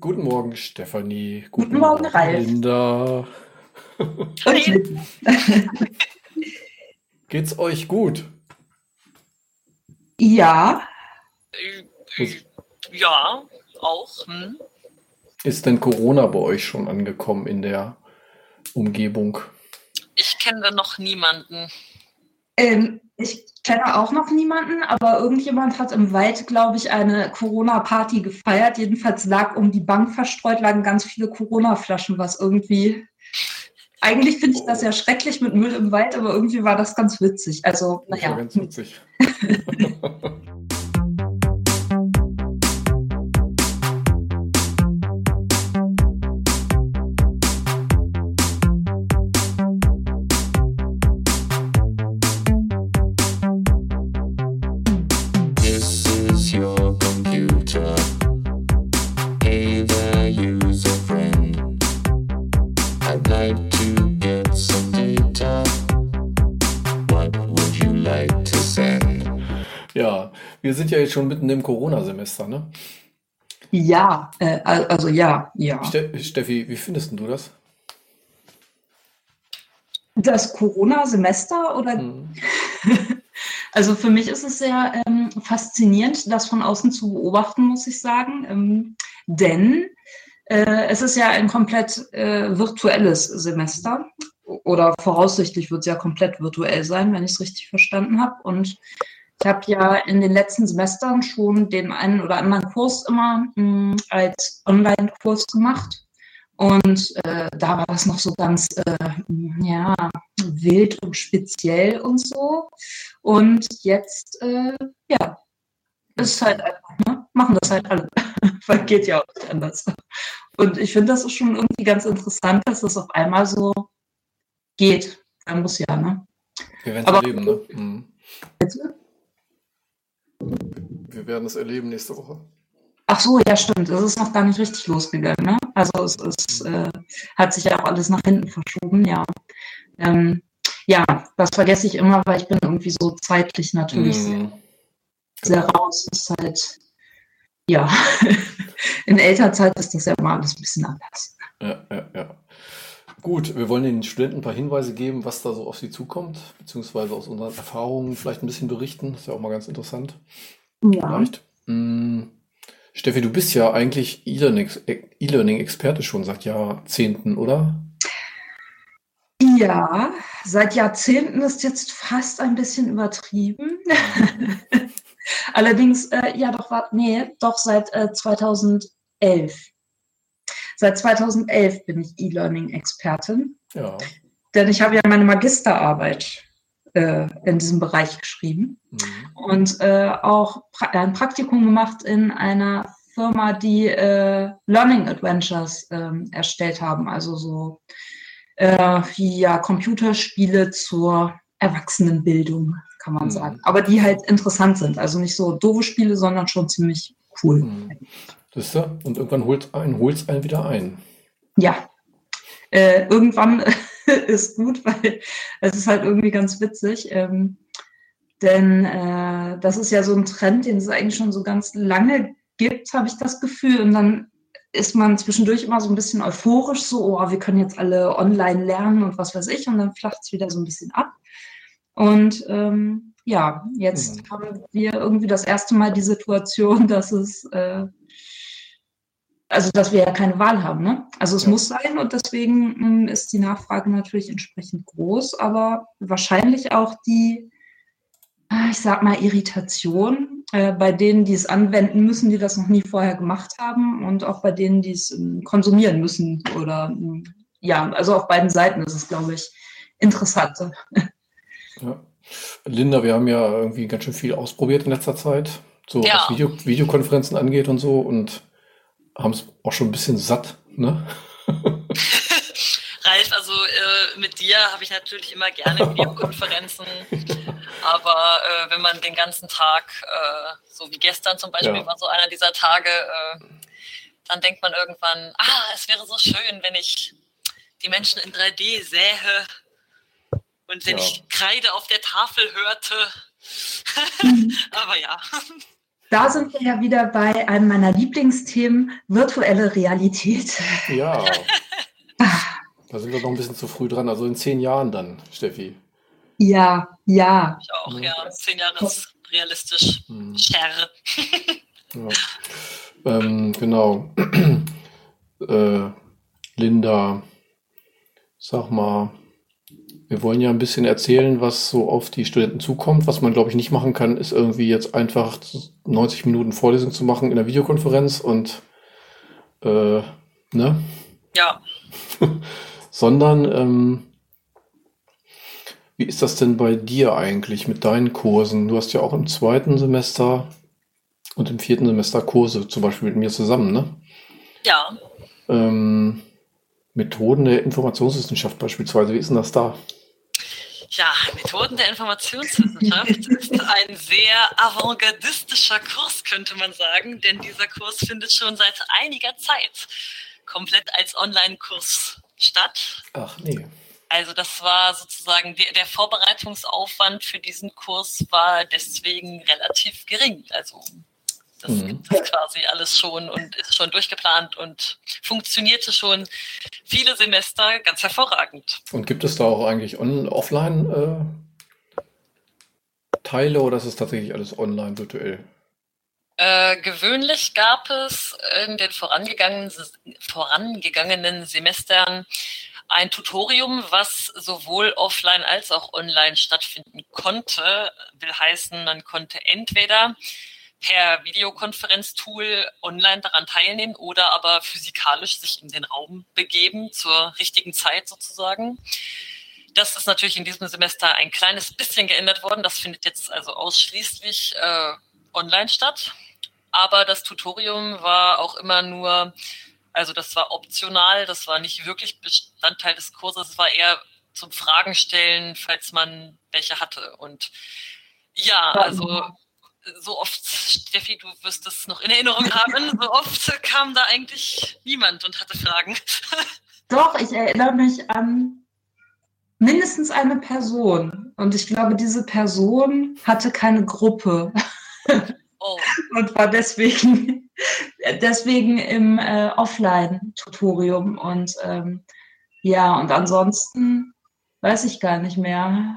Guten Morgen, Stefanie. Guten, Morgen, Ralf. Linda. Und Linda. Geht's euch gut? Ja. Ja, auch. Hm. Ist denn Corona bei euch schon angekommen in der Umgebung? Ich kenne da noch niemanden. Ähm, ich kenne auch noch niemanden, aber irgendjemand hat im Wald, glaube ich, eine Corona-Party gefeiert. Jedenfalls lag um die Bank verstreut, lagen ganz viele Corona-Flaschen, was irgendwie. Eigentlich finde ich das ja schrecklich mit Müll im Wald, aber irgendwie war das ganz witzig. Also, naja. Ja, ganz witzig. wir sind ja jetzt schon mitten im Corona-Semester, ne? Ja, äh, al- also ja, ja. Ste Steffi, wie findest du das? Das Corona-Semester oder Hm. Also für mich ist es sehr ähm, faszinierend, das von außen zu beobachten, muss ich sagen. Ähm, denn äh, es ist ja ein komplett äh, virtuelles Semester oder voraussichtlich wird es ja komplett virtuell sein, wenn ich es richtig verstanden habe. Und ich habe ja in den letzten Semestern schon den einen oder anderen Kurs immer mh, als Online-Kurs gemacht. Und äh, da war das noch so ganz äh, ja, wild und speziell und so. Und jetzt, äh, ja, ist halt einfach, ne? machen das halt alle. Weil geht ja auch nicht anders. Und ich finde, das ist schon irgendwie ganz interessant, dass das auf einmal so geht. Man muss ja, ne? Wir werden es erleben, ne? Hm. Bitte? Wir werden es erleben nächste Woche. Ach so, ja, stimmt. Es ist noch gar nicht richtig losgegangen. Ne? Also es ist, äh, hat sich ja auch alles nach hinten verschoben, ja. Ähm, ja, das vergesse ich immer, weil ich bin irgendwie so zeitlich natürlich sehr, Hm. sehr raus. Ist halt, ja, in Elternzeit ist das ja immer alles ein bisschen anders. Ja, ja, ja. Gut, wir wollen den Studenten ein paar Hinweise geben, was da so auf sie zukommt, beziehungsweise aus unseren Erfahrungen vielleicht ein bisschen berichten. Ist ja auch mal ganz interessant. Ja, Vielleicht. Mm, Steffi, du bist ja eigentlich E-Learning- E-Learning-Experte schon seit Jahrzehnten, oder? ja seit Jahrzehnten ist jetzt fast ein bisschen übertrieben. Allerdings, äh, ja, doch, war, nee, doch seit äh, 2011. Seit 2011 bin ich E-Learning-Expertin, Ja. denn ich habe ja meine Magisterarbeit äh, in diesem Bereich geschrieben Mhm. und äh, auch pra ein Praktikum gemacht in einer Firma, die äh, Learning Adventures ähm, erstellt haben, also so äh, wie ja Computerspiele zur Erwachsenenbildung, kann man Mhm. sagen. Aber die halt interessant sind, also nicht so doofe Spiele, sondern schon ziemlich cool. Mhm. Siehst du? Und irgendwann holt ein, holt's einen wieder ein. Ja, äh, irgendwann ist gut, weil es ist halt irgendwie ganz witzig. Ähm, denn äh, das ist ja so ein Trend, den es eigentlich schon so ganz lange gibt, habe ich das Gefühl. Und dann ist man zwischendurch immer so ein bisschen euphorisch, so, oh, wir können jetzt alle online lernen und was weiß ich. Und dann flacht es wieder so ein bisschen ab. Und ähm, ja, jetzt Mhm. haben wir irgendwie das erste Mal die Situation, dass es äh, also dass wir ja keine Wahl haben. Ne? Also es Ja. muss sein und deswegen mh, ist die Nachfrage natürlich entsprechend groß, aber wahrscheinlich auch die, ah, ich sag mal, Irritation äh, bei denen, die es anwenden müssen, die das noch nie vorher gemacht haben und auch bei denen, die es ähm, konsumieren müssen oder mh, ja, also auf beiden Seiten ist es, glaube ich, interessant. Ja. Linda, wir haben ja irgendwie ganz schön viel ausprobiert in letzter Zeit, so Ja. was Video, Videokonferenzen angeht und so und haben es auch schon ein bisschen satt, ne? Ralf, also äh, mit dir habe ich natürlich immer gerne Videokonferenzen, aber äh, wenn man den ganzen Tag, äh, so wie gestern zum Beispiel, Ja. war so einer dieser Tage, äh, dann denkt man irgendwann, ah, es wäre so schön, wenn ich die Menschen in 3D sähe und wenn Ja. ich Kreide auf der Tafel hörte. Mhm. aber ja, Da sind wir ja wieder bei einem meiner Lieblingsthemen, virtuelle Realität. Ja. Da sind wir noch ein bisschen zu früh dran. Also in zehn Jahren dann, Steffi. Ja, ja. Ich auch, ja. Zehn Jahre ist realistisch. Hm. Scherre. Ja. Ähm, genau. äh, Linda, sag mal, wir wollen ja ein bisschen erzählen, was so auf die Studenten zukommt. Was man, glaube ich, nicht machen kann, ist irgendwie jetzt einfach 90 Minuten Vorlesung zu machen in der Videokonferenz und äh, ne? Ja, Sondern ähm, wie ist das denn bei dir eigentlich mit deinen Kursen? Du hast ja auch im zweiten Semester und im vierten Semester Kurse, zum Beispiel mit mir zusammen, ne? ja. Ähm, Methoden der Informationswissenschaft beispielsweise, wie ist denn das da? Ja, Methoden der Informationswissenschaft ist ein sehr avantgardistischer Kurs, könnte man sagen, denn dieser Kurs findet schon seit einiger Zeit komplett als Online-Kurs statt. Ach nee. Also das war sozusagen der, der Vorbereitungsaufwand für diesen Kurs war deswegen relativ gering. Also das Mhm. gibt es quasi alles schon und ist schon durchgeplant und funktionierte schon viele Semester ganz hervorragend. Und gibt es da auch eigentlich offline äh, Teile oder ist es tatsächlich alles online virtuell? Äh, gewöhnlich gab es in den vorangegangenen, vorangegangenen Semestern ein Tutorium, was sowohl offline als auch online stattfinden konnte. Will heißen, man konnte entweder per Videokonferenztool online daran teilnehmen oder aber physikalisch sich in den Raum begeben zur richtigen Zeit sozusagen. Das ist natürlich in diesem Semester ein kleines bisschen geändert worden. Das findet jetzt also ausschließlich äh, online statt. Aber das Tutorium war auch immer nur, also das war optional, das war nicht wirklich Bestandteil des Kurses, es war eher zum Fragen stellen, falls man welche hatte. Und ja, also so oft, Steffi, du wirst es noch in Erinnerung haben, so oft kam da eigentlich niemand und hatte Fragen. Doch, ich erinnere mich an mindestens eine Person. Und ich glaube, diese Person hatte keine Gruppe Oh, und war deswegen, deswegen im äh, Offline-Tutorium. Und ähm, ja, und ansonsten weiß ich gar nicht mehr.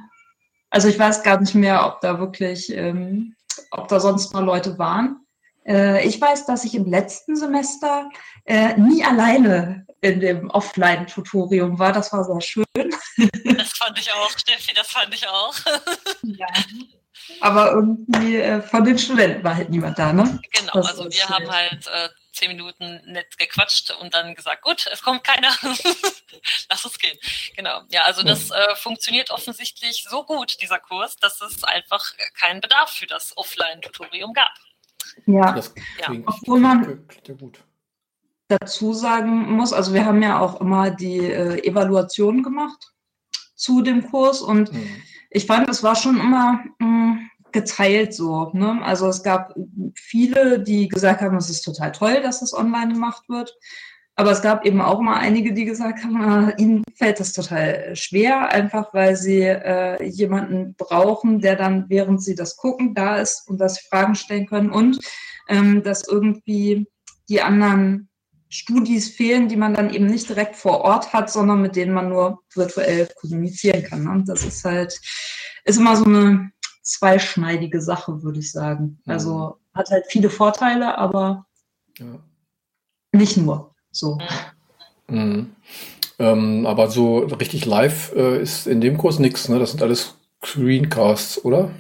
Also ich weiß gar nicht mehr, ob da wirklich, ähm, ob da sonst mal Leute waren. Äh, ich weiß, dass ich im letzten Semester äh, nie alleine in dem Offline-Tutorium war. Das war sehr schön. das fand ich auch, Steffi, das fand ich auch. Ja. Aber irgendwie äh, von den Studenten war halt niemand da, ne? Genau, Das also wir haben schlecht. halt zehn Minuten nett gequatscht und dann gesagt, gut, es kommt keiner, lass uns gehen. Genau, ja, also das äh, funktioniert offensichtlich so gut, dieser Kurs, dass es einfach keinen Bedarf für das Offline-Tutorium gab. Ja. Das Ja. klingt, Obwohl man- ja gut. dazu sagen muss, also wir haben ja auch immer die äh, Evaluation gemacht zu dem Kurs und Mhm. ich fand, es war schon immer mh, geteilt so. Ne? Also es gab viele, die gesagt haben, es ist total toll, dass das online gemacht wird. Aber es gab eben auch mal einige, die gesagt haben, ah, ihnen fällt das total schwer, einfach weil sie äh, jemanden brauchen, der dann, während sie das gucken, da ist und dass sie Fragen stellen können und ähm, dass irgendwie die anderen Studis fehlen, die man dann eben nicht direkt vor Ort hat, sondern mit denen man nur virtuell kommunizieren kann. Und das ist halt, ist immer so eine zweischneidige Sache, würde ich sagen. Also hat halt viele Vorteile, aber Ja. nicht nur so. Mhm. Ähm, aber so richtig live äh, ist in dem Kurs nichts, ne? Das sind alles Screencasts, oder?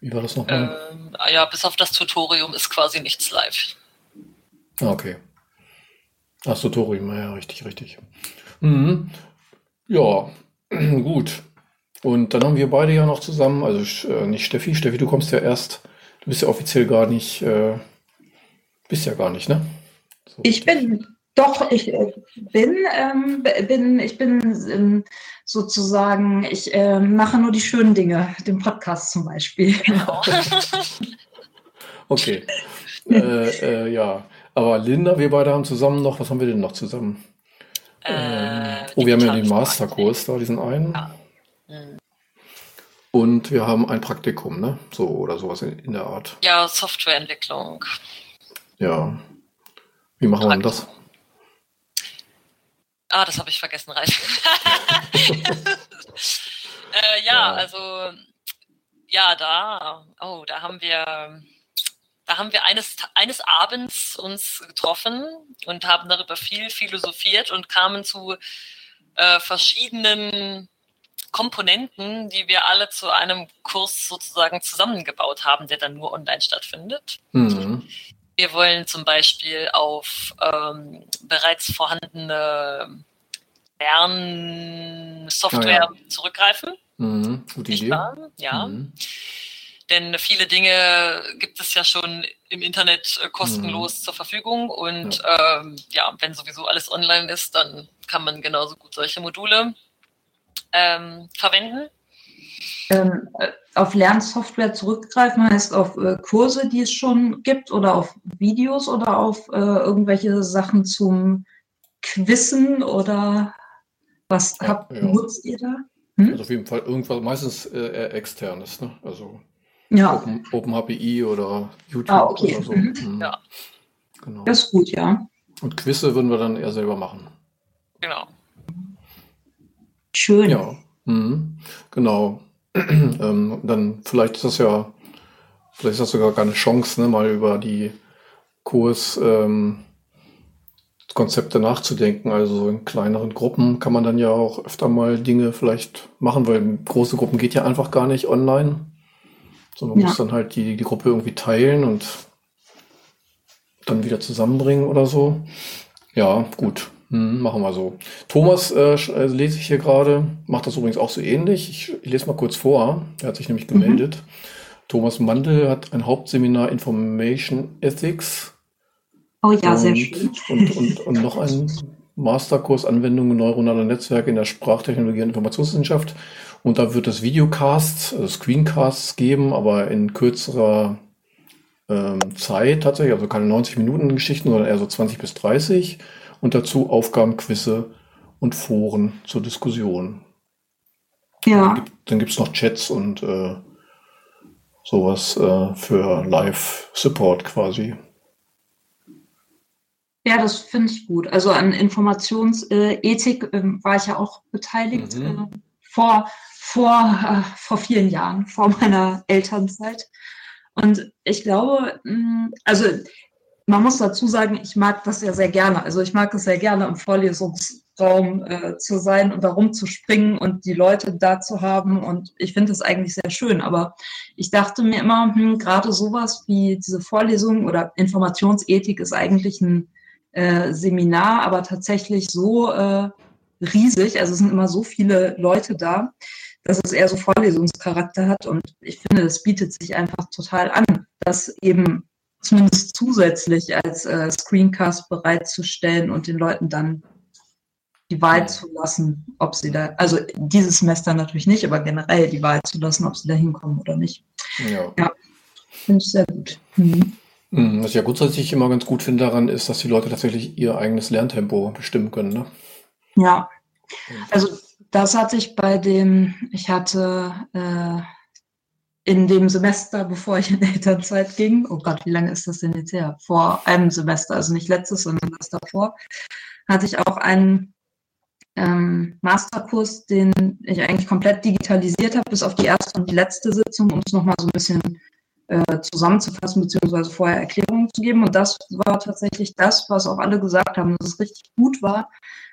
Wie war das nochmal? Ähm, ja, bis auf das Tutorium ist quasi nichts live. Ah, okay. Ach, Tutorium, ja, richtig, richtig. Mhm. Ja, gut. Und dann haben wir beide ja noch zusammen, also äh, nicht Steffi, Steffi, du kommst ja erst, du bist ja offiziell gar nicht, äh, bist ja gar nicht, ne? So Ich bin doch, ich äh, bin, ähm, bin, ich bin ähm, sozusagen, ich äh, mache nur die schönen Dinge, den Podcast zum Beispiel. Genau. Okay. äh, äh, ja. Aber Linda, wir beide haben zusammen noch, was haben wir denn noch zusammen? äh, oh, wir haben ja den Masterkurs da, diesen einen. Ja. Und wir haben ein Praktikum, ne? So oder sowas in, in der Art. Ja, Softwareentwicklung. Ja. Wie machen wir denn das? Ah, das habe ich vergessen, Ralf. äh, ja, Ja. also ja, da, oh, da haben wir, da haben wir eines, eines Abends uns getroffen und haben darüber viel philosophiert und kamen zu äh, verschiedenen Komponenten, die wir alle zu einem Kurs sozusagen zusammengebaut haben, der dann nur online stattfindet. Mhm. Wir wollen zum Beispiel auf ähm, bereits vorhandene Lernsoftware Ah, zurückgreifen. Mhm. Gute Idee. Ja, Mhm. denn viele Dinge gibt es ja schon im Internet äh, Mhm. kostenlos zur Verfügung und ähm, ja, wenn sowieso alles online ist, dann kann man genauso gut solche Module ähm, verwenden. Ähm, äh, auf Lernsoftware zurückgreifen heißt auf äh, Kurse, die es schon gibt oder auf Videos oder auf äh, irgendwelche Sachen zum Quizzen oder was Ja, habt, ja. nutzt ihr da? Also auf jeden Fall irgendwas meistens äh, eher externes, ne? Also Ja, Open, OpenHPI oder YouTube Ah, okay. oder so. Mhm. Mhm. Ja. Genau. das ist gut, ja. Und Quizze würden wir dann eher selber machen. Genau. Schön. Ja, mhm. genau. ähm, dann vielleicht ist das ja, vielleicht ist das sogar gar eine Chance, ne, mal über die Kurskonzepte ähm, nachzudenken. Also in kleineren Gruppen kann man dann ja auch öfter mal Dinge vielleicht machen, weil große Gruppen geht ja einfach gar nicht online. Sondern man Ja. muss dann halt die, die Gruppe irgendwie teilen und dann wieder zusammenbringen oder so. Ja, gut. Hm, machen wir so. Thomas äh, äh, lese ich hier gerade, macht das übrigens auch so ähnlich. Ich, ich lese mal kurz vor. Er hat sich nämlich Mhm. gemeldet. Thomas Mandel hat ein Hauptseminar Information Ethics Oh ja, sehr und, schön. und, und, und noch ein Masterkurs Anwendungen neuronaler Netzwerke in der Sprachtechnologie und Informationswissenschaft. Und da wird es Videocasts, also Screencasts geben, aber in kürzerer ähm, Zeit tatsächlich, also keine 90 Minuten Geschichten, sondern eher so 20 bis 30. Und dazu Aufgaben, Quizze und Foren zur Diskussion. Ja, dann gibt es noch Chats und äh, sowas äh, für Live-Support quasi. ja, das finde ich gut. Also an Informationsethik ähm, war ich ja auch beteiligt Mhm. äh, vor, vor, äh, vor vielen Jahren, vor meiner Elternzeit. Und ich glaube, mh, also man muss dazu sagen, ich mag das ja sehr gerne. Also ich mag es sehr gerne, im Vorlesungsraum äh, zu sein und da rumzuspringen und die Leute da zu haben. Und ich finde das eigentlich sehr schön. Aber ich dachte mir immer, hm, gerade sowas wie diese Vorlesung oder Informationsethik ist eigentlich ein äh, Seminar, aber tatsächlich so äh, riesig. Also es sind immer so viele Leute da, dass es eher so Vorlesungscharakter hat. Und ich finde, das bietet sich einfach total an, das eben zumindest zusätzlich als äh, Screencast bereitzustellen und den Leuten dann die Wahl Mhm. zu lassen, ob sie da, also dieses Semester natürlich nicht, aber generell die Wahl zu lassen, ob sie da hinkommen oder nicht. Ja. Finde ich sehr gut. Mhm. Hm, Was ich ja grundsätzlich immer ganz gut finde daran, ist, dass die Leute tatsächlich ihr eigenes Lerntempo bestimmen können. Ne? Ja, Also das hatte ich bei dem, ich hatte äh, in dem Semester, bevor ich in Elternzeit ging, oh Gott, wie lange ist das denn jetzt her? Vor einem Semester, also nicht letztes, sondern das davor, hatte ich auch einen ähm, Masterkurs, den ich eigentlich komplett digitalisiert habe, bis auf die erste und die letzte Sitzung, um es nochmal so ein bisschen äh, zusammenzufassen, beziehungsweise vorher Erklärungen zu geben. Und das war tatsächlich das, was auch alle gesagt haben, dass es richtig gut war,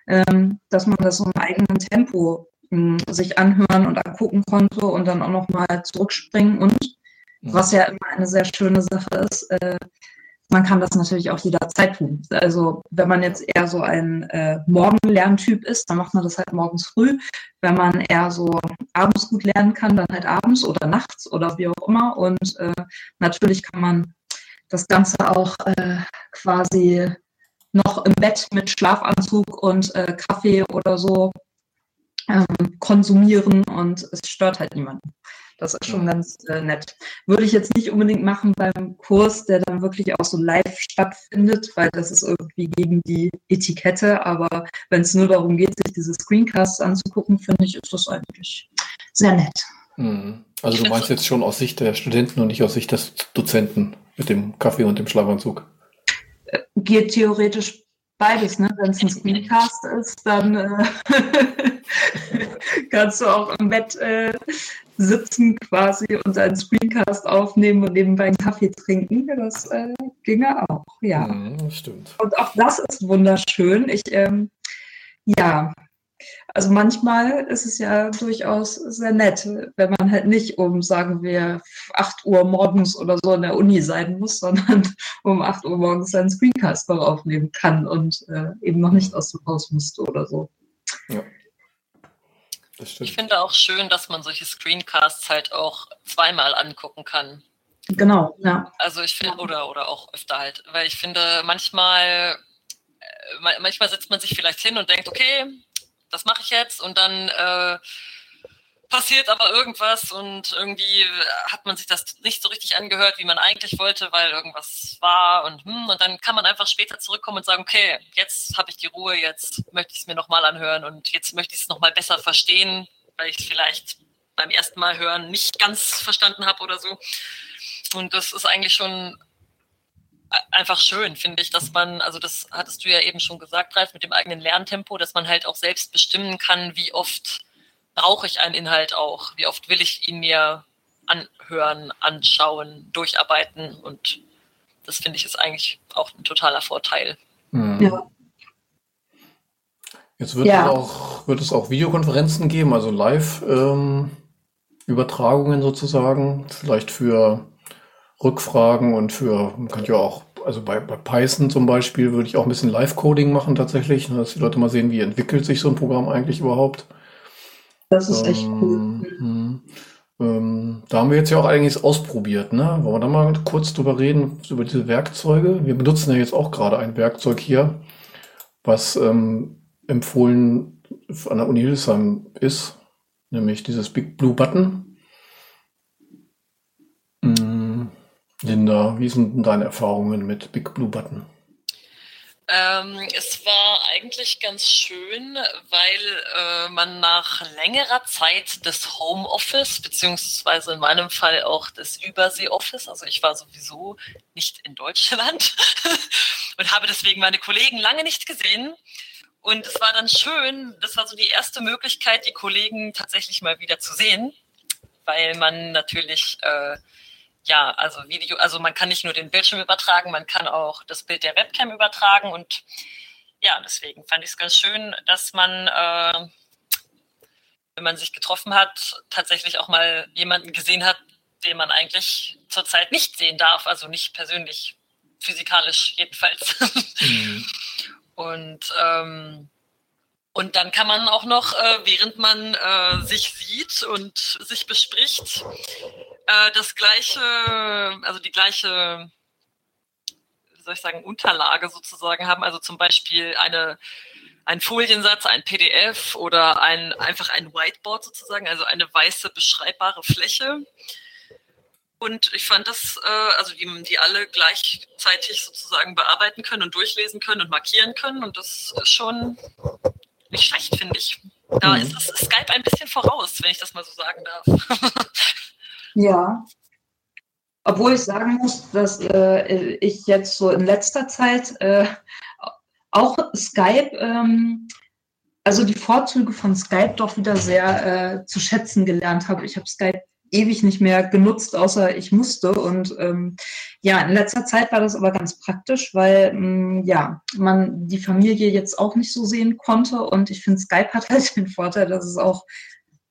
ähm, dass man das so im eigenen Tempo sich anhören und angucken konnte und dann auch nochmal zurückspringen. Und was ja immer eine sehr schöne Sache ist, äh, man kann das natürlich auch jederzeit tun. Also wenn man jetzt eher so ein äh, Morgenlerntyp ist, dann macht man das halt morgens früh. Wenn man eher so abends gut lernen kann, dann halt abends oder nachts oder wie auch immer. Und äh, natürlich kann man das Ganze auch äh, quasi noch im Bett mit Schlafanzug und äh, Kaffee oder so ähm, konsumieren und es stört halt niemanden. Das ist schon ganz äh, nett. Würde ich jetzt nicht unbedingt machen beim Kurs, der dann wirklich auch so live stattfindet, weil das ist irgendwie gegen die Etikette. Aber wenn es nur darum geht, sich diese Screencasts anzugucken, finde ich, ist das eigentlich sehr nett. Mhm. Also du meinst jetzt schon aus Sicht der Studenten und nicht aus Sicht des Dozenten mit dem Kaffee und dem Schlafanzug. Geht theoretisch beides, ne? Wenn es ein Screencast ist, dann äh, kannst du auch im Bett äh, sitzen quasi und einen Screencast aufnehmen und nebenbei einen Kaffee trinken. Das äh, ginge auch, ja. Mhm, das stimmt. Und auch das ist wunderschön. Ich, ähm, ja, also manchmal ist es ja durchaus sehr nett, wenn man halt nicht um, sagen wir, 8 Uhr morgens oder so in der Uni sein muss, sondern um 8 Uhr morgens seinen Screencast noch aufnehmen kann und äh, eben noch nicht aus dem Haus musste oder so. Das Ich stimmt. finde auch schön, dass man solche Screencasts halt auch zweimal angucken kann. Genau, ja. Also ich finde, oder, oder auch öfter halt, weil ich finde, manchmal, äh, ma- manchmal setzt man sich vielleicht hin und denkt, okay, das mache ich jetzt und dann äh, passiert aber irgendwas und irgendwie hat man sich das nicht so richtig angehört, wie man eigentlich wollte, weil irgendwas war und hm, und dann kann man einfach später zurückkommen und sagen, okay, jetzt habe ich die Ruhe, jetzt möchte ich es mir nochmal anhören und jetzt möchte ich es nochmal besser verstehen, weil ich es vielleicht beim ersten Mal hören nicht ganz verstanden habe oder so. Und das ist eigentlich schon einfach schön, finde ich, dass man, also das hattest du ja eben schon gesagt, Ralf, mit dem eigenen Lerntempo, dass man halt auch selbst bestimmen kann, wie oft brauche ich einen Inhalt auch, wie oft will ich ihn mir anhören, anschauen, durcharbeiten und das finde ich ist eigentlich auch ein totaler Vorteil. Mhm. Ja. Jetzt wird, Ja. es auch, wird es auch Videokonferenzen geben, also Live-Übertragungen sozusagen, vielleicht für Rückfragen und für, man kann ja auch, also bei, bei Python zum Beispiel würde ich auch ein bisschen Live-Coding machen tatsächlich, ne, dass die Leute mal sehen, wie entwickelt sich so ein Programm eigentlich überhaupt. Das ist echt Ähm, cool. mhm. Ähm, da haben wir jetzt ja auch einiges ausprobiert, ne? Wollen wir da mal kurz drüber reden, über diese Werkzeuge? Wir benutzen ja jetzt auch gerade ein Werkzeug hier, was ähm, empfohlen an der Uni Hildesheim ist, nämlich dieses Big Blue Button. Mm, Linda, wie sind denn deine Erfahrungen mit Big Blue Button? Ähm, es war eigentlich ganz schön, weil äh, man nach längerer Zeit des Homeoffice, beziehungsweise in meinem Fall auch des Übersee-Office, also ich war sowieso nicht in Deutschland und habe deswegen meine Kollegen lange nicht gesehen. Und es war dann schön, das war so die erste Möglichkeit, die Kollegen tatsächlich mal wieder zu sehen, weil man natürlich äh, ja, also Video, also man kann nicht nur den Bildschirm übertragen, man kann auch das Bild der Webcam übertragen und ja, deswegen fand ich es ganz schön, dass man, äh, wenn man sich getroffen hat, tatsächlich auch mal jemanden gesehen hat, den man eigentlich zurzeit nicht sehen darf, also nicht persönlich, physikalisch jedenfalls. Mhm. Und, ähm, und dann kann man auch noch, äh, während man äh, sich sieht und sich bespricht, äh, das gleiche, also die gleiche, wie soll ich sagen, Unterlage sozusagen haben. Also zum Beispiel eine, ein Foliensatz, ein PDF oder ein, einfach ein Whiteboard sozusagen, also eine weiße beschreibbare Fläche. Und ich fand das, also die, die alle gleichzeitig sozusagen bearbeiten können und durchlesen können und markieren können. Und das ist schon nicht schlecht, finde ich. Da Mhm. ist das Skype ein bisschen voraus, wenn ich das mal so sagen darf. Ja. Obwohl ich sagen muss, dass äh, ich jetzt so in letzter Zeit äh, auch Skype, ähm, also die Vorzüge von Skype doch wieder sehr äh, zu schätzen gelernt habe. Ich habe Skype ewig nicht mehr genutzt, außer ich musste. Und ähm, ja, in letzter Zeit war das aber ganz praktisch, weil mh, ja, man die Familie jetzt auch nicht so sehen konnte. Und ich finde, Skype hat halt den Vorteil, dass es auch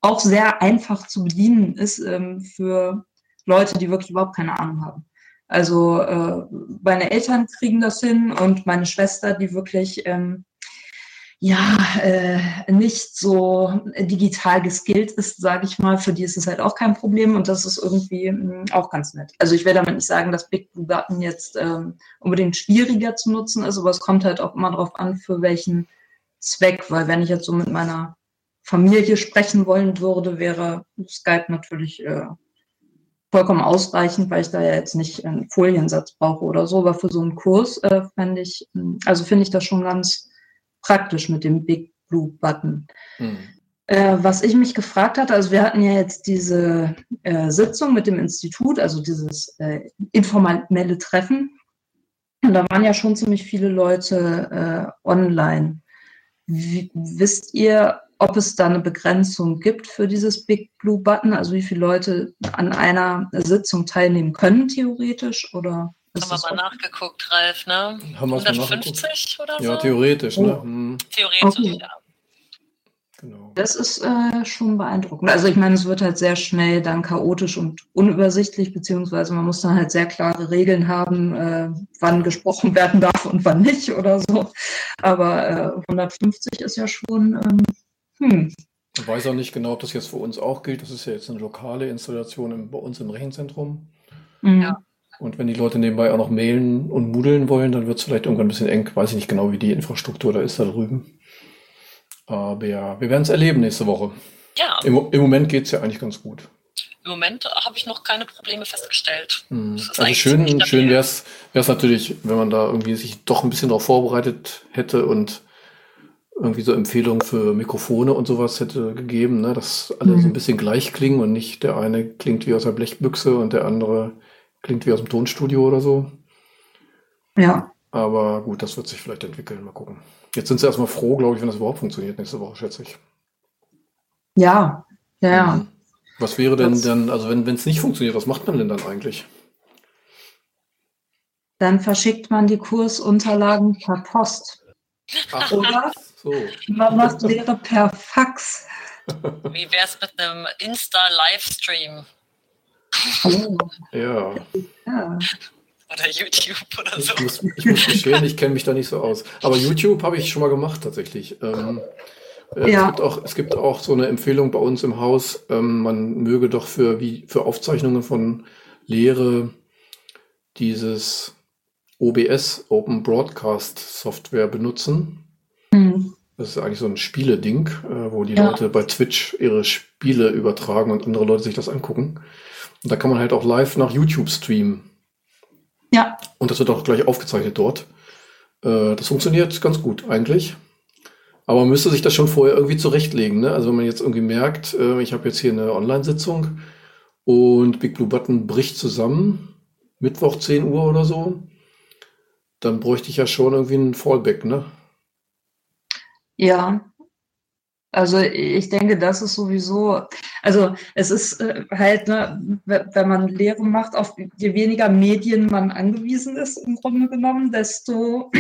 auch sehr einfach zu bedienen ist ähm, für Leute, die wirklich überhaupt keine Ahnung haben. Also äh, meine Eltern kriegen das hin und meine Schwester, die wirklich ähm, ja äh, nicht so digital geskillt ist, sage ich mal, für die ist es halt auch kein Problem und das ist irgendwie mh, auch ganz nett. Also ich will damit nicht sagen, dass Big Blue Button jetzt ähm, unbedingt schwieriger zu nutzen ist, aber es kommt halt auch immer darauf an, für welchen Zweck, weil wenn ich jetzt so mit meiner Familie sprechen wollen würde, wäre Skype natürlich äh, vollkommen ausreichend, weil ich da ja jetzt nicht einen Foliensatz brauche oder so. Aber für so einen Kurs äh, fände ich, also finde ich das schon ganz praktisch mit dem Big Blue Button. Mhm. Äh, was ich mich gefragt hatte, also wir hatten ja jetzt diese äh, Sitzung mit dem Institut, also dieses äh, informelle Treffen. Und da waren ja schon ziemlich viele Leute äh, online. Wie, wisst ihr, ob es da eine Begrenzung gibt für dieses Big Blue Button? Also wie viele Leute an einer Sitzung teilnehmen können, theoretisch? Oder haben wir mal nachgeguckt, Ralf, ne? Haben wir 150 oder so? Ja, theoretisch, ne? Hm, Theoretisch, Okay. ja. genau. Das ist äh, schon beeindruckend. Also ich meine, es wird halt sehr schnell dann chaotisch und unübersichtlich, beziehungsweise man muss dann halt sehr klare Regeln haben, äh, wann gesprochen werden darf und wann nicht oder so. Aber äh, 150 ist ja schon, ähm, hm, Ich weiß auch nicht genau, ob das jetzt für uns auch gilt. Das ist ja jetzt eine lokale Installation im, bei uns im Rechenzentrum. mm, Ja. Und wenn die Leute nebenbei auch noch mailen und moodlen wollen, dann wird es vielleicht irgendwann ein bisschen eng. Weiß ich nicht genau, wie die Infrastruktur da ist da drüben. Aber ja, wir werden es erleben nächste Woche. Ja, Im, im Moment geht es ja eigentlich ganz gut. im Moment habe ich noch keine Probleme festgestellt. Hm. Das ist Also schön, schön wäre es natürlich, wenn man da irgendwie sich doch ein bisschen darauf vorbereitet hätte und irgendwie so Empfehlungen für Mikrofone und sowas hätte gegeben, ne? dass alle so ein Mhm. bisschen gleich klingen und nicht der eine klingt wie aus der Blechbüchse und der andere klingt wie aus dem Tonstudio oder so. ja. Aber gut, das wird sich vielleicht entwickeln. Mal gucken. Jetzt sind sie erstmal froh, glaube ich, wenn das überhaupt funktioniert nächste Woche, schätze ich. Ja, ja, ja. Mhm. Was wäre denn Das- dann, also wenn es nicht funktioniert, was macht man denn dann eigentlich? Dann verschickt man die Kursunterlagen per Post. Ach, Oder so. man macht Lehre per Fax. Wie wäre es mit einem Insta-Livestream Oh, Ja. ja. oder YouTube oder so? Ich muss, ich muss gestehen, ich kenne mich da nicht so aus. Aber YouTube habe ich schon mal gemacht tatsächlich. Ähm, äh, Ja. es, gibt auch, es gibt auch so eine Empfehlung bei uns im Haus, ähm, man möge doch für, wie, für Aufzeichnungen von Lehre dieses OBS, Open Broadcast Software benutzen. Hm. Das ist eigentlich so ein Spieleding, äh, wo die Ja. Leute bei Twitch ihre Spiele übertragen und andere Leute sich das angucken. Und da kann man halt auch live nach YouTube streamen. Ja, Und das wird auch gleich aufgezeichnet dort. Äh, das funktioniert ganz gut eigentlich. Aber man müsste sich das schon vorher irgendwie zurechtlegen. Ne? Also wenn man jetzt irgendwie merkt, äh, ich habe jetzt hier eine Online-Sitzung und Big Blue Button bricht zusammen, Mittwoch 10 Uhr oder so, dann bräuchte ich ja schon irgendwie einen Fallback, ne? Ja, also ich denke, das ist sowieso, also es ist äh, halt, ne, we- wenn man Lehre macht, auf je weniger Medien man angewiesen ist, im Grunde genommen, desto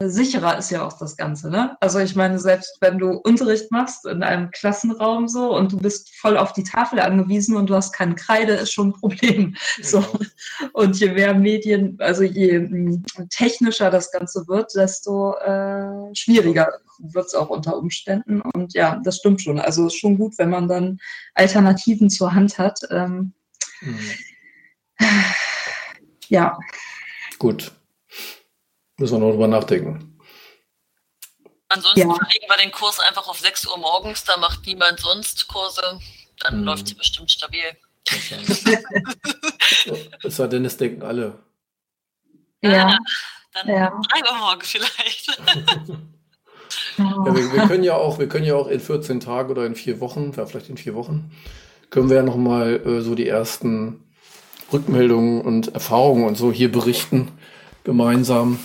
äh, sicherer ist ja auch das Ganze. Ne? Also ich meine, selbst wenn du Unterricht machst in einem Klassenraum so und du bist voll auf die Tafel angewiesen und du hast keine Kreide, ist schon ein Problem. So. Und je mehr Medien, also je mm, technischer das Ganze wird, desto äh, schwieriger wird es auch unter Umständen. Und ja, das stimmt schon. Also ist schon gut, wenn man dann Alternativen zur Hand hat. Ähm, Mhm. ja, Gut. Müssen wir noch drüber nachdenken. Ansonsten Ja. verlegen wir den Kurs einfach auf 6 Uhr morgens, da macht niemand sonst Kurse. Dann Mhm. läuft sie bestimmt stabil. Es sei denn, es denken alle. ja, Dann ja. 3 Uhr morgens vielleicht. Ja, wir, wir können ja auch, wir können ja auch in 14 Tagen oder in vier Wochen, ja, vielleicht in vier Wochen, können wir ja nochmal äh, so die ersten Rückmeldungen und Erfahrungen und so hier berichten, gemeinsam.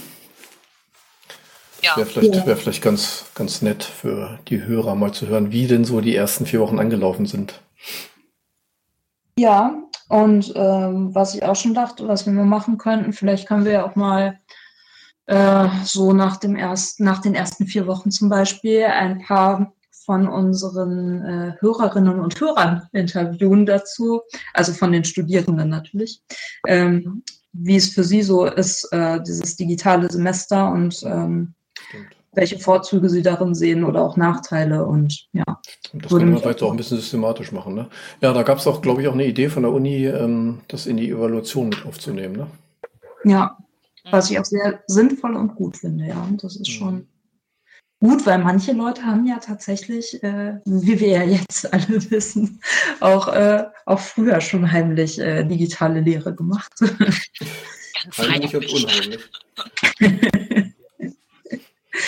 Ja, Wäre vielleicht, Ja. wär vielleicht ganz, ganz nett für die Hörer mal zu hören, wie denn so die ersten vier Wochen angelaufen sind. Ja, und ähm, was ich auch schon dachte, was wir mal machen könnten, vielleicht können wir ja auch mal äh, so nach dem ersten, nach den ersten vier Wochen zum Beispiel ein paar von unseren äh, Hörerinnen und Hörern interviewen dazu, also von den Studierenden natürlich, ähm, wie es für sie so ist, äh, dieses digitale Semester und ähm. Welche Vorzüge sie darin sehen oder auch Nachteile und ja. Und das können wir vielleicht auch ein bisschen systematisch machen. Ne? Ja, da gab es auch, glaube ich, auch eine Idee von der Uni, ähm, das in die Evaluation mit aufzunehmen. Ne? Ja, was ich auch sehr sinnvoll und gut finde, ja. Und das ist Mhm. schon gut, weil manche Leute haben ja tatsächlich, äh, wie wir ja jetzt alle wissen, auch, äh, auch früher schon heimlich äh, digitale Lehre gemacht. Heimlich und heimlich. unheimlich.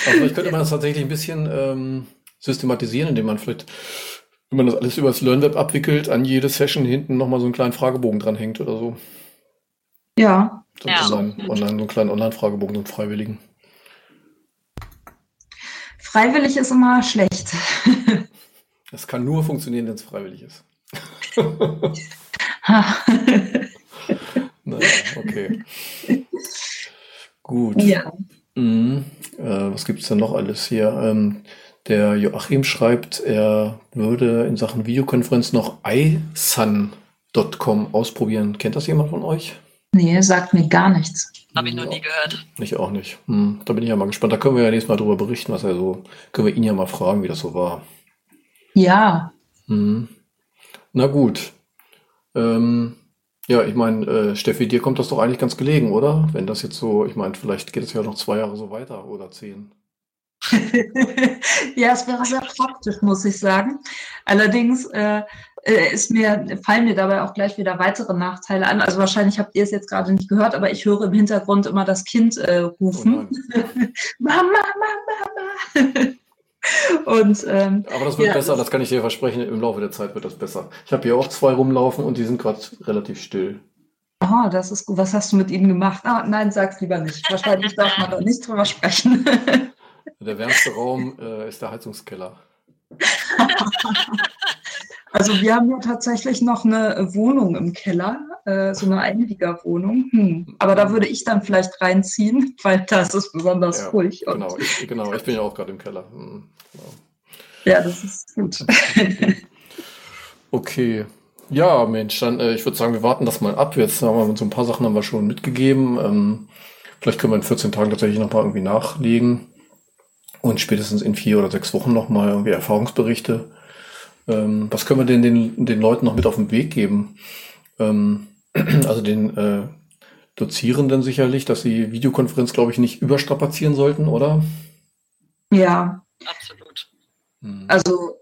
Aber vielleicht könnte man das tatsächlich ein bisschen ähm, systematisieren, indem man vielleicht, wenn man das alles über das LearnWeb abwickelt, an jede Session hinten nochmal so einen kleinen Fragebogen dranhängt oder so. Ja, So Ja. online, so einen kleinen Online-Fragebogen, so einen freiwilligen. freiwillig ist immer schlecht. Das kann nur funktionieren, wenn es freiwillig ist. Ha. Naja, okay. Gut. ja. Mhm. Äh, was gibt's denn noch alles hier? Ähm, der Joachim schreibt, er würde in Sachen Videokonferenz noch isun.com ausprobieren. Kennt das jemand von euch? Nee, sagt mir gar nichts. Habe ich noch nie gehört. Ich auch nicht. Hm, da bin ich ja mal gespannt. Da können wir ja nächstes Mal drüber berichten, was er so, können wir ihn ja mal fragen, wie das so war. Ja, Hm. Na gut. Ähm, ja, ich meine, äh, Steffi, dir kommt das doch eigentlich ganz gelegen, oder? Wenn das jetzt so, ich meine, vielleicht geht es ja noch zwei Jahre so weiter oder zehn. ja, es wäre sehr praktisch, muss ich sagen. Allerdings äh, äh, ist mir, fallen mir dabei auch gleich wieder weitere Nachteile an. Also wahrscheinlich habt ihr es jetzt gerade nicht gehört, aber ich höre im Hintergrund immer das Kind äh, Oh rufen. nein. Mama, Mama, Mama. Und ähm, Aber das wird Ja, besser, das- kann ich dir versprechen. Im Laufe der Zeit wird das besser. Ich habe hier auch zwei rumlaufen und die sind gerade relativ still. oh, das ist gut. Was hast du mit ihnen gemacht? Ah, nein, sag's lieber nicht. Wahrscheinlich darf man da nicht drüber sprechen. Der wärmste Raum äh, ist der Heizungskeller. Also wir haben ja tatsächlich noch eine Wohnung im Keller, äh, so eine Einliegerwohnung. Hm. Aber da würde ich dann vielleicht reinziehen, weil da ist es besonders Ja, ruhig. Genau, ich, genau, ich bin ja auch gerade im Keller. Hm, genau. Ja, das ist gut. Okay. Ja, Mensch, dann äh, ich würde sagen, wir warten das mal ab. Jetzt haben wir so ein paar Sachen haben wir schon mitgegeben. Ähm, vielleicht können wir in 14 Tagen tatsächlich noch mal irgendwie nachlegen und spätestens in vier oder sechs Wochen noch mal irgendwie Erfahrungsberichte. Ähm, was können wir denn den, den Leuten noch mit auf den Weg geben? Ähm, also den äh, Dozierenden sicherlich, dass sie Videokonferenz, glaube ich, nicht überstrapazieren sollten, oder? Ja, Absolut. Hm. also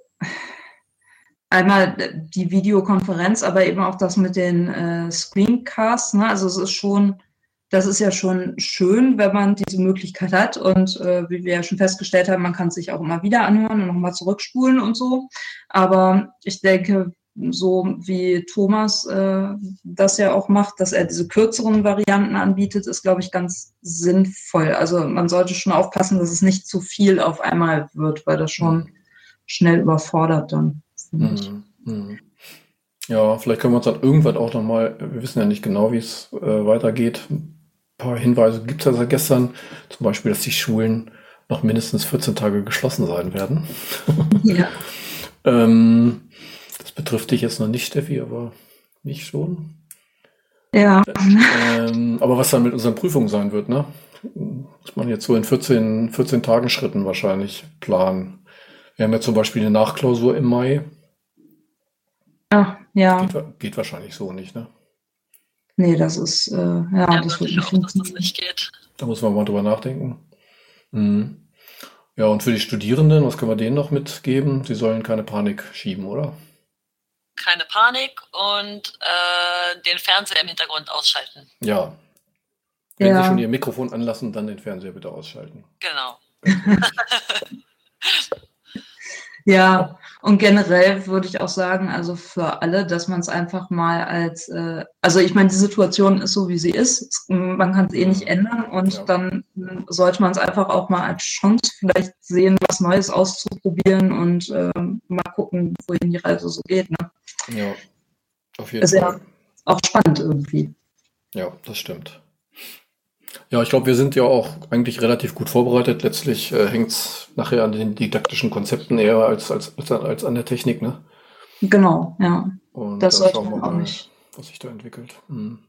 einmal die Videokonferenz, aber eben auch das mit den äh, Screencasts. Ne? Also es ist schon, das ist ja schon schön, wenn man diese Möglichkeit hat. Und äh, wie wir ja schon festgestellt haben, man kann sich auch immer wieder anhören und nochmal zurückspulen und so. Aber ich denke, so wie Thomas äh, das ja auch macht, dass er diese kürzeren Varianten anbietet, ist, glaube ich, ganz sinnvoll. Also man sollte schon aufpassen, dass es nicht zu viel auf einmal wird, weil das schon schnell überfordert dann. Mhm. Mhm. Ja, vielleicht können wir uns dann irgendwann auch nochmal, wir wissen ja nicht genau, wie es äh, weitergeht. Ein paar Hinweise gibt es ja seit gestern. Zum Beispiel, dass die Schulen noch mindestens 14 Tage geschlossen sein werden. Ja. Ähm, das betrifft dich jetzt noch nicht, Steffi, aber mich schon. ja, Ähm, aber was dann mit unseren Prüfungen sein wird, ne? Muss man jetzt so in 14, 14 Tagen Schritten wahrscheinlich planen. Wir haben ja zum Beispiel eine Nachklausur im Mai. ah, ja, Geht, geht wahrscheinlich so nicht, ne? Nee, das ist, äh, ja, Ja, das würde wird nicht auch, dass das funktionieren. nicht geht. Da muss man mal drüber nachdenken. Mhm. Ja, und für die Studierenden, was können wir denen noch mitgeben? Sie sollen keine Panik schieben, oder? Keine Panik und äh, den Fernseher im Hintergrund ausschalten. Ja. Wenn Ja. Sie schon Ihr Mikrofon anlassen, dann den Fernseher bitte ausschalten. Genau. Ja, und generell würde ich auch sagen, also für alle, dass man es einfach mal als, äh, also ich meine, die Situation ist so, wie sie ist. Man kann es eh nicht ändern und Ja. dann äh, sollte man es einfach auch mal als Chance vielleicht sehen, was Neues auszuprobieren und ähm, mal gucken, wohin die Reise so geht. Ne? Ja, auf jeden Ist ja- Fall. Auch spannend irgendwie. Ja, das stimmt. Ja, ich glaube, wir sind ja auch eigentlich relativ gut vorbereitet. Letztlich äh, hängt es nachher an den didaktischen Konzepten eher als, als, als, an der Technik, ne? Genau, ja. Und Das sollte man auch nicht. was sich da entwickelt. Mhm.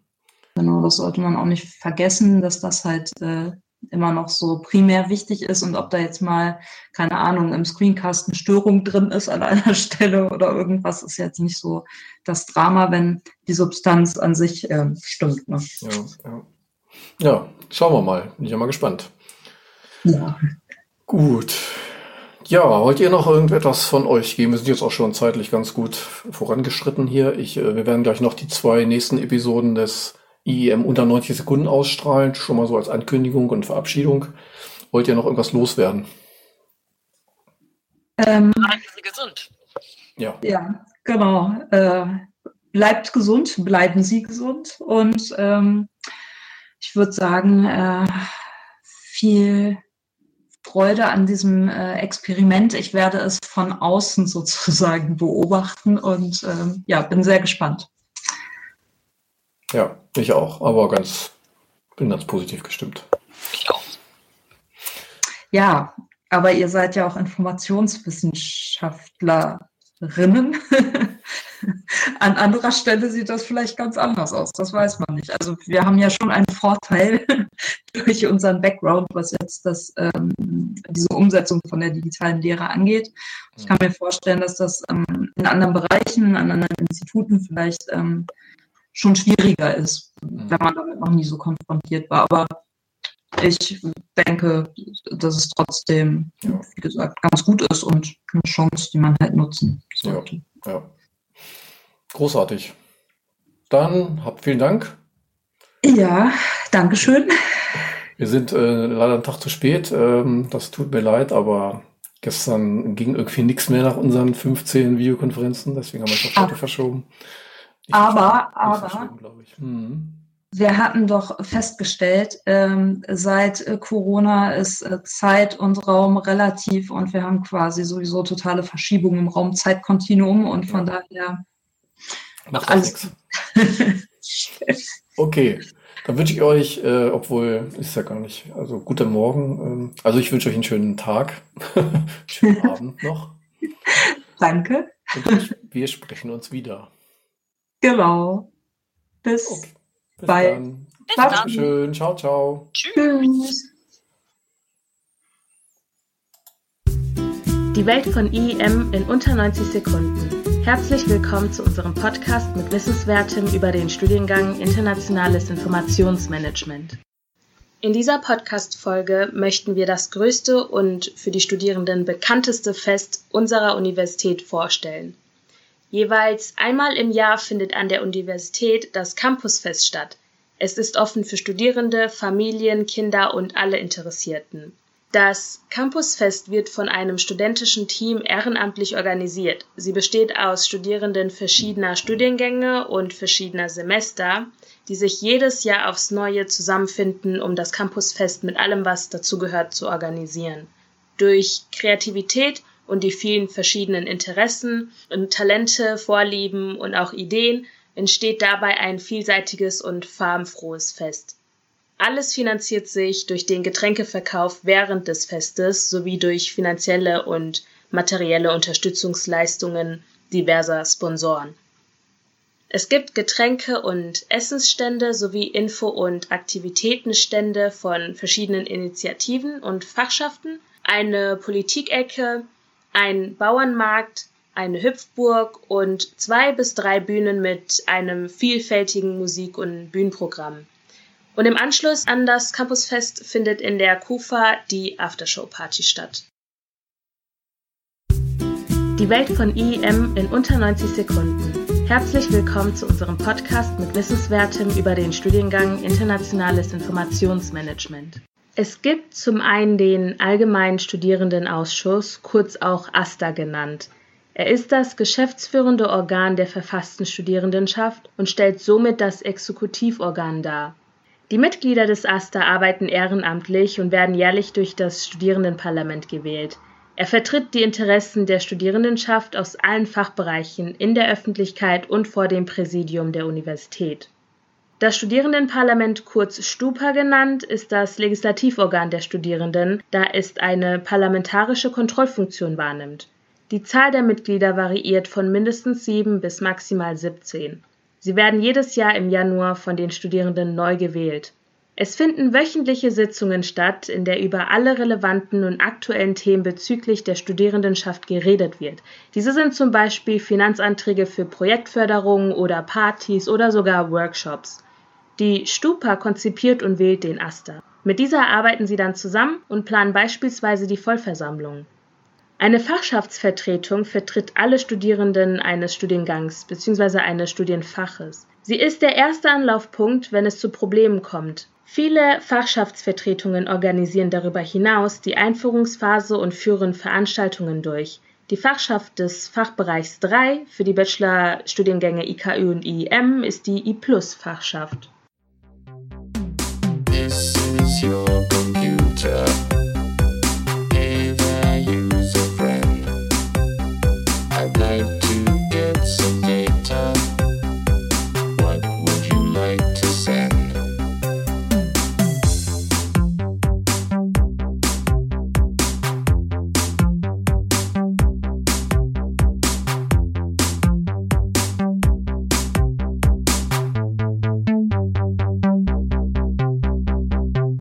Genau, das sollte man auch nicht vergessen, dass das halt äh, immer noch so primär wichtig ist und ob da jetzt mal, keine Ahnung, im Screencast eine Störung drin ist an einer Stelle oder irgendwas, ist jetzt nicht so das Drama, wenn die Substanz an sich ähm, stimmt. Ne? Ja, ja. Ja, schauen wir mal. Bin ich ja mal gespannt. Ja. Gut. Ja, wollt ihr noch irgendetwas von euch geben? Wir sind jetzt auch schon zeitlich ganz gut vorangeschritten hier. Ich, äh, wir werden gleich noch die zwei nächsten Episoden des IEM unter 90 Sekunden ausstrahlen, schon mal so als Ankündigung und Verabschiedung. Wollt ihr noch irgendwas loswerden? Ähm, gesund. Ja, ja, genau. Äh, bleibt gesund, bleiben Sie gesund und ähm, ich würde sagen, äh, viel Freude an diesem äh, Experiment. Ich werde es von außen sozusagen beobachten und ähm, ja, bin sehr gespannt. ja, ich auch, aber ganz, bin ganz positiv gestimmt. Ich auch. Ja, aber ihr seid ja auch Informationswissenschaftlerinnen. An anderer Stelle sieht das vielleicht ganz anders aus, das weiß man nicht. Also wir haben ja schon einen Vorteil durch unseren Background, was jetzt das, ähm, diese Umsetzung von der digitalen Lehre angeht. Ich kann mir vorstellen, dass das ähm, in anderen Bereichen, an anderen Instituten vielleicht ähm, schon schwieriger ist, wenn man damit noch nie so konfrontiert war. Aber ich denke, dass es trotzdem, Ja. wie gesagt, ganz gut ist und eine Chance, die man halt nutzen Ja. sollte. Ja. Großartig. Dann habt vielen Dank. Ja, Dankeschön. Wir sind äh, leider einen Tag zu spät. Ähm, das tut mir leid, aber gestern ging irgendwie nichts mehr nach unseren 15 Videokonferenzen, deswegen haben wir es auf heute Ah. verschoben. Nicht Aber- aber- ich. Mhm. Wir hatten doch festgestellt, ähm, seit äh, Corona ist äh, Zeit und Raum relativ und wir haben quasi sowieso totale Verschiebungen im Raum-Zeit-Kontinuum und von daher Macht auch Alles nichts. Okay, dann wünsche ich euch, äh, obwohl ist ja gar nicht, also guten Morgen. Ähm, also ich wünsche euch einen schönen Tag, schönen Abend noch Danke. und ich, wir sprechen uns wieder. Genau. Bis Okay, bis Bye. dann. Bis dann. Dankeschön, ciao, ciao. Tschüss. Tschüss. Die Welt von IEM in unter 90 Sekunden. Herzlich willkommen zu unserem Podcast mit Wissenswertem über den Studiengang Internationales Informationsmanagement. In dieser Podcast-Folge möchten wir das größte und für die Studierenden bekannteste Fest unserer Universität vorstellen. Jeweils einmal im Jahr findet an der Universität das Campusfest statt. Es ist offen für Studierende, Familien, Kinder und alle Interessierten. Das Campusfest wird von einem studentischen Team ehrenamtlich organisiert. Sie besteht aus Studierenden verschiedener Studiengänge und verschiedener Semester, die sich jedes Jahr aufs Neue zusammenfinden, um das Campusfest mit allem, was dazugehört, zu organisieren. Durch Kreativität und die vielen verschiedenen Interessen und Talente, Vorlieben und auch Ideen entsteht dabei ein vielseitiges und farbenfrohes Fest. Alles finanziert sich durch den Getränkeverkauf während des Festes sowie durch finanzielle und materielle Unterstützungsleistungen diverser Sponsoren. Es gibt Getränke- und Essensstände sowie Info- und Aktivitätenstände von verschiedenen Initiativen und Fachschaften, eine Politikecke, ein Bauernmarkt, eine Hüpfburg und zwei bis drei Bühnen mit einem vielfältigen Musik- und Bühnenprogramm. Und im Anschluss an das Campusfest findet in der KUFA die Aftershow-Party statt. Die Welt von IEM in unter 90 Sekunden. Herzlich willkommen zu unserem Podcast mit Wissenswertem über den Studiengang Internationales Informationsmanagement. Es gibt zum einen den Allgemeinen Studierendenausschuss, kurz auch AStA genannt. Er ist das geschäftsführende Organ der verfassten Studierendenschaft und stellt somit das Exekutivorgan dar. Die Mitglieder des AStA arbeiten ehrenamtlich und werden jährlich durch das Studierendenparlament gewählt. Er vertritt die Interessen der Studierendenschaft aus allen Fachbereichen in der Öffentlichkeit und vor dem Präsidium der Universität. Das Studierendenparlament, kurz Stupa genannt, ist das Legislativorgan der Studierenden, da es eine parlamentarische Kontrollfunktion wahrnimmt. Die Zahl der Mitglieder variiert von mindestens sieben bis maximal 17. Sie werden jedes Jahr im Januar von den Studierenden neu gewählt. Es finden wöchentliche Sitzungen statt, in der über alle relevanten und aktuellen Themen bezüglich der Studierendenschaft geredet wird. Diese sind zum Beispiel Finanzanträge für Projektförderung oder Partys oder sogar Workshops. Die Stupa konzipiert und wählt den Aster. Mit dieser arbeiten sie dann zusammen und planen beispielsweise die Vollversammlung. Eine Fachschaftsvertretung vertritt alle Studierenden eines Studiengangs bzw. eines Studienfaches. Sie ist der erste Anlaufpunkt, wenn es zu Problemen kommt. Viele Fachschaftsvertretungen organisieren darüber hinaus die Einführungsphase und führen Veranstaltungen durch. Die Fachschaft des Fachbereichs 3 für die Bachelorstudiengänge IKÜ und IEM ist die I-Plus-Fachschaft. This is your computer.